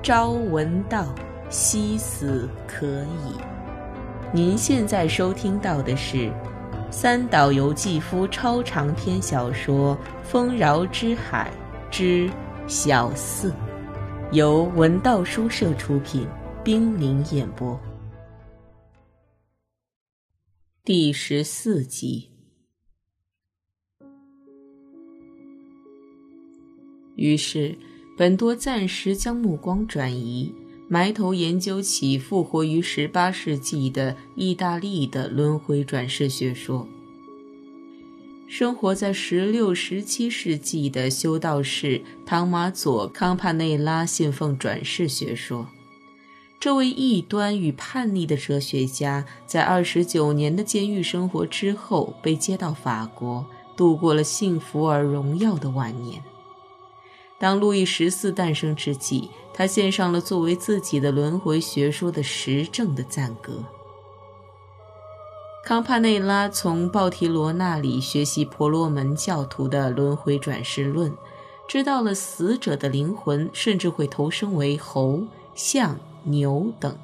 朝闻道，夕死可矣。您现在收听到的是三岛由纪夫超长篇小说《丰饶之海之小四》，由文道书社出品，冰凌演播，第十四集。于是，本多暂时将目光转移，埋头研究起复活于十八世纪的意大利的轮回转世学说。生活在十六、十七世纪的修道士唐马佐·康帕内拉信奉转世学说。这位异端与叛逆的哲学家，在二十九年的监狱生活之后，被接到法国，度过了幸福而荣耀的晚年。当路易十四诞生之际，他献上了作为自己的轮回学说的实证的赞歌。康帕内拉从鲍提罗那里学习婆罗门教徒的轮回转世论，知道了死者的灵魂甚至会投生为猴、象、牛等，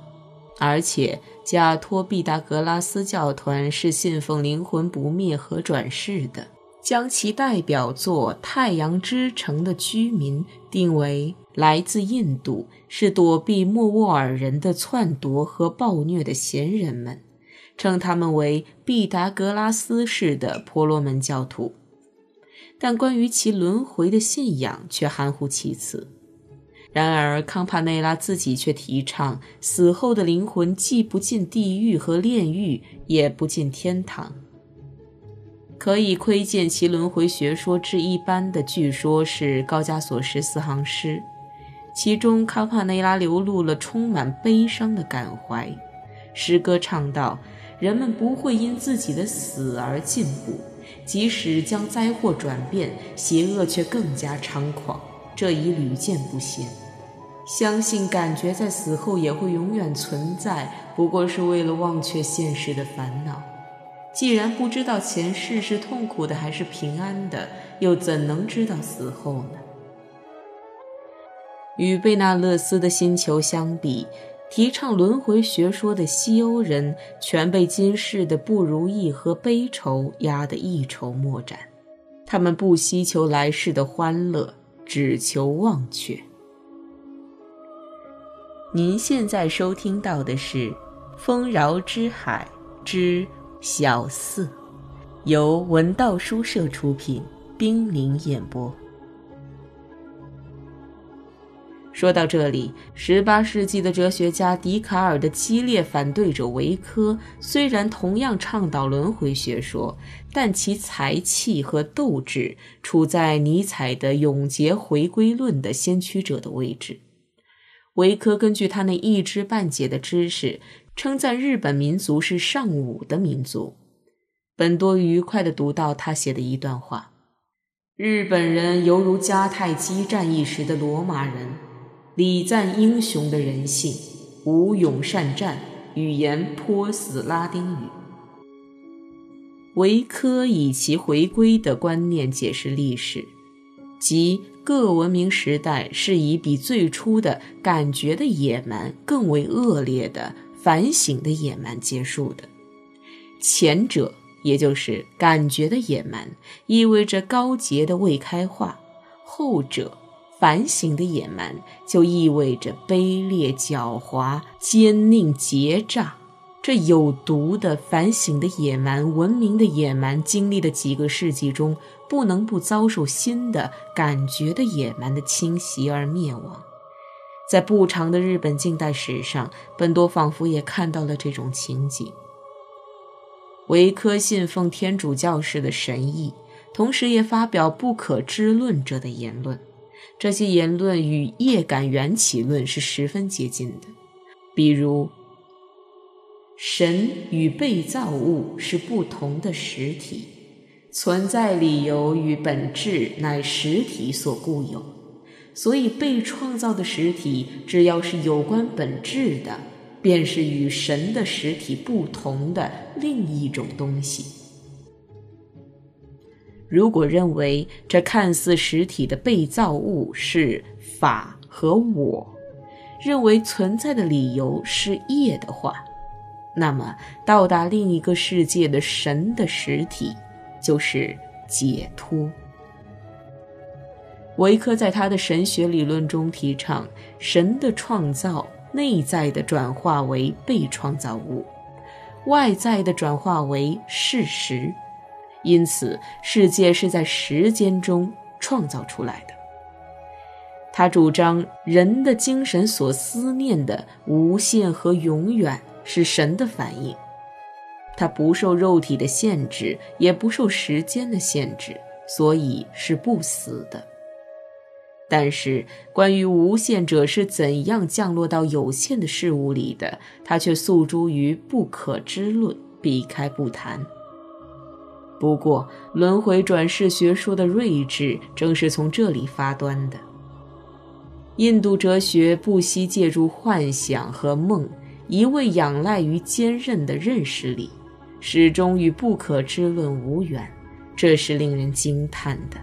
而且加托毕达哥拉斯教团是信奉灵魂不灭和转世的。将其代表作《太阳之城》的居民定为来自印度，是躲避莫卧尔人的篡夺和暴虐的闲人们，称他们为毕达哥拉斯式的婆罗门教徒。但关于其轮回的信仰却含糊其辞。然而，康帕内拉自己却提倡死后的灵魂既不进地狱和炼狱，也不进天堂。可以窥见其轮回学说之一般的，据说是高加索十四行诗，其中卡帕内拉流露了充满悲伤的感怀。诗歌唱道：“人们不会因自己的死而进步，即使将灾祸转变，邪恶却更加猖狂，这已屡见不鲜。相信感觉在死后也会永远存在，不过是为了忘却现实的烦恼。”既然不知道前世是痛苦的还是平安的，又怎能知道死后呢？与贝纳勒斯的星球相比，提倡轮回学说的西欧人全被今世的不如意和悲愁压得一筹莫展。他们不希求来世的欢乐，只求忘却。您现在收听到的是《丰饶之海》之。小四，由文道书社出品，冰凌演播。说到这里，十八世纪的哲学家笛卡尔的激烈反对者维科，虽然同样倡导轮回学说，但其才气和斗志处在尼采的永劫回归论的先驱者的位置。维科根据他那一知半解的知识。称赞日本民族是尚武的民族。本多愉快地读到他写的一段话：日本人犹如迦太基战役时的罗马人，礼赞英雄的人性，武勇善战，语言颇似拉丁语。维科以其回归的观念解释历史，即各文明时代是以比最初的感觉的野蛮更为恶劣的。反省的野蛮结束的，前者也就是感觉的野蛮，意味着高洁的未开化；后者反省的野蛮，就意味着卑劣、狡猾、奸佞、结诈。这有毒的反省的野蛮，文明的野蛮，经历的几个世纪中，不能不遭受新的感觉的野蛮的侵袭而灭亡。在不长的日本近代史上，本多仿佛也看到了这种情景。维科信奉天主教式的神意，同时也发表不可知论者的言论。这些言论与业感缘起论是十分接近的。比如，神与被造物是不同的实体，存在理由与本质乃实体所固有。所以，被创造的实体，只要是有关本质的，便是与神的实体不同的另一种东西。如果认为这看似实体的被造物是法和我，认为存在的理由是业的话，那么到达另一个世界的神的实体就是解脱。维克在他的神学理论中提倡，神的创造内在的转化为被创造物，外在的转化为事实，因此世界是在时间中创造出来的。他主张人的精神所思念的无限和永远是神的反应，它不受肉体的限制，也不受时间的限制，所以是不死的。但是，关于无限者是怎样降落到有限的事物里的，他却诉诸于不可知论，避开不谈。不过，轮回转世学说的睿智正是从这里发端的。印度哲学不惜借助幻想和梦，一味仰赖于坚韧的认识力，始终与不可知论无缘，这是令人惊叹的。